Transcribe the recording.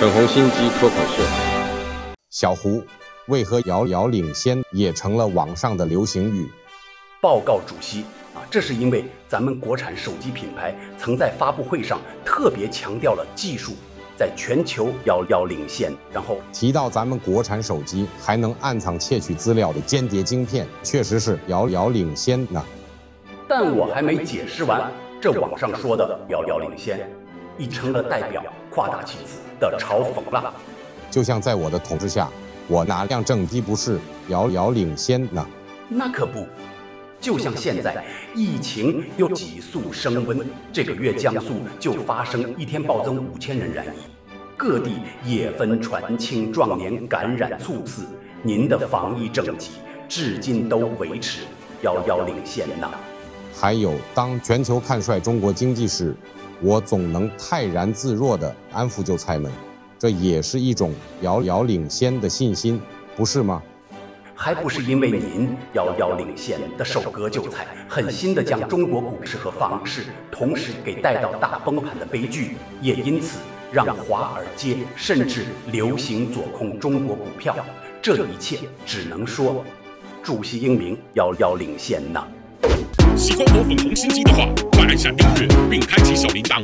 粉红心机脱口秀，小胡为何遥遥领先也成了网上的流行语？报告主席啊，这是因为咱们国产手机品牌曾在发布会上特别强调了技术在全球遥遥领先，然后提到咱们国产手机还能暗藏窃取资料的间谍晶片，确实是遥遥领先呢。但我还没解释完，这网上说的遥遥领先，已成了代表夸大其词的嘲讽了。就像在我的统治下，我哪辆政机不是遥遥领先呢？那可不，就像现在疫情又急速升温，这个月江苏就发生一天暴增五千人染疫，各地也分传青壮年感染猝死，您的防疫政绩至今都维持遥遥领先呢。还有，当全球看衰中国经济时，我总能泰然自若地安抚韭菜们，这也是一种遥遥领先的信心，不是吗？还不是因为您遥遥领先的收割韭菜，狠心地将中国股市和房市同时给带到大崩盘的悲剧，也因此让华尔街甚至流行左控中国股票，这一切只能说，主席英明遥遥领先呐。喜欢我粉红心机的话，快按下订阅并开启小铃铛。